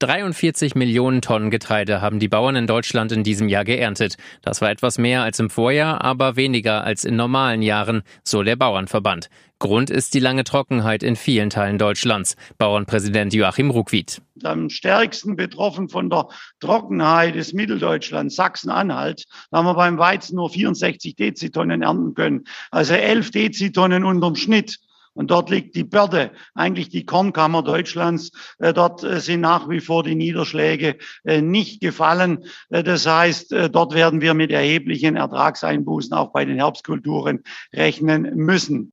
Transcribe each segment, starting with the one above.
43 Millionen Tonnen Getreide haben die Bauern in Deutschland in diesem Jahr geerntet. Das war etwas mehr als im Vorjahr, aber weniger als in normalen Jahren, so der Bauernverband. Grund ist die lange Trockenheit in vielen Teilen Deutschlands. Bauernpräsident Joachim Ruckwied. Am stärksten betroffen von der Trockenheit ist Mitteldeutschland, Sachsen-Anhalt. Da haben wir beim Weizen nur 64 Dezitonnen ernten können. Also 11 Dezitonnen unterm Schnitt. Und dort liegt die Börde, eigentlich die Kornkammer Deutschlands. Äh, dort äh, sind nach wie vor die Niederschläge äh, nicht gefallen. Das heißt, dort werden wir mit erheblichen Ertragseinbußen auch bei den Herbstkulturen rechnen müssen.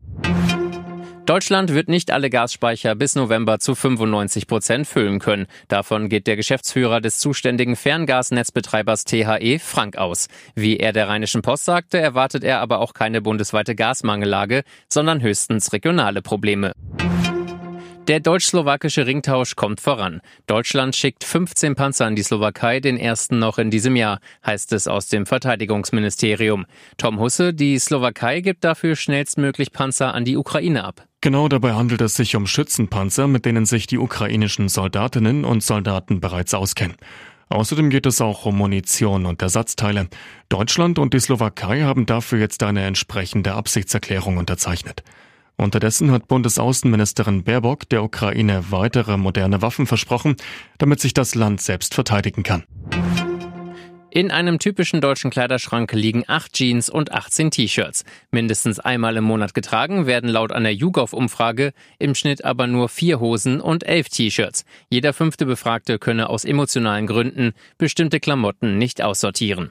Deutschland wird nicht alle Gasspeicher bis November zu 95 Prozent füllen können. Davon geht der Geschäftsführer des zuständigen Ferngasnetzbetreibers THE, Frank, aus. Wie er der Rheinischen Post sagte, erwartet er aber auch keine bundesweite Gasmangellage, sondern höchstens regionale Probleme. Der deutsch-slowakische Ringtausch kommt voran. Deutschland schickt 15 Panzer an die Slowakei, den ersten noch in diesem Jahr, heißt es aus dem Verteidigungsministerium. Tom Husse, die Slowakei gibt dafür schnellstmöglich Panzer an die Ukraine ab. Genau dabei handelt es sich um Schützenpanzer, mit denen sich die ukrainischen Soldatinnen und Soldaten bereits auskennen. Außerdem geht es auch um Munition und Ersatzteile. Deutschland und die Slowakei haben dafür jetzt eine entsprechende Absichtserklärung unterzeichnet. Unterdessen hat Bundesaußenministerin Baerbock der Ukraine weitere moderne Waffen versprochen, damit sich das Land selbst verteidigen kann. In einem typischen deutschen Kleiderschrank liegen acht Jeans und 18 T-Shirts. Mindestens einmal im Monat getragen werden laut einer YouGov-Umfrage im Schnitt aber nur vier Hosen und elf T-Shirts. Jeder fünfte Befragte könne aus emotionalen Gründen bestimmte Klamotten nicht aussortieren.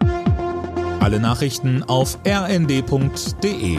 Alle Nachrichten auf rnd.de